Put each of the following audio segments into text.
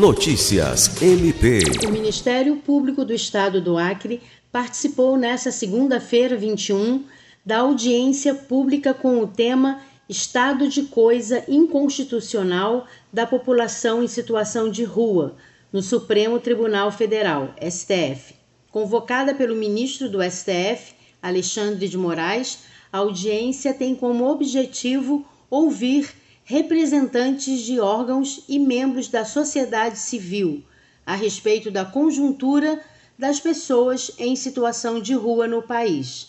Notícias MP. O Ministério Público do Estado do Acre participou nesta segunda-feira, 21, da audiência pública com o tema Estado de Coisa Inconstitucional da População em Situação de Rua, no Supremo Tribunal Federal, STF. Convocada pelo ministro do STF, Alexandre de Moraes, a audiência tem como objetivo ouvir representantes de órgãos e membros da sociedade civil a respeito da conjuntura das pessoas em situação de rua no país.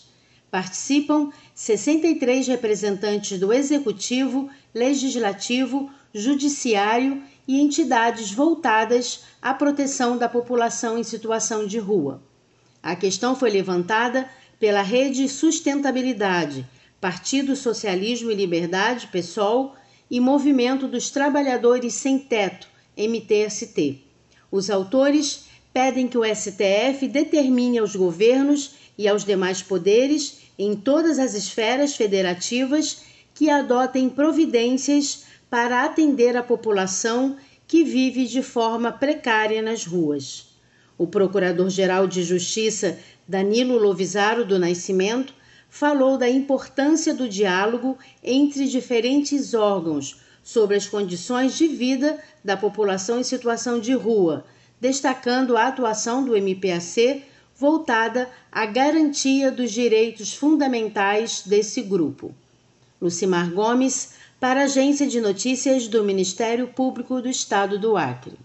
Participam 63 representantes do Executivo, Legislativo, Judiciário e entidades voltadas à proteção da população em situação de rua. A questão foi levantada pela Rede Sustentabilidade, Partido Socialismo e Liberdade, PSOL, e Movimento dos Trabalhadores Sem Teto, MTST. Os autores pedem que o STF determine aos governos e aos demais poderes, em todas as esferas federativas, que adotem providências para atender a população que vive de forma precária nas ruas. O Procurador-Geral de Justiça, Danilo Lovisaro do Nascimento, falou da importância do diálogo entre diferentes órgãos sobre as condições de vida da população em situação de rua, destacando a atuação do MPAC voltada à garantia dos direitos fundamentais desse grupo. Lucimar Gomes, para a Agência de Notícias do Ministério Público do Estado do Acre.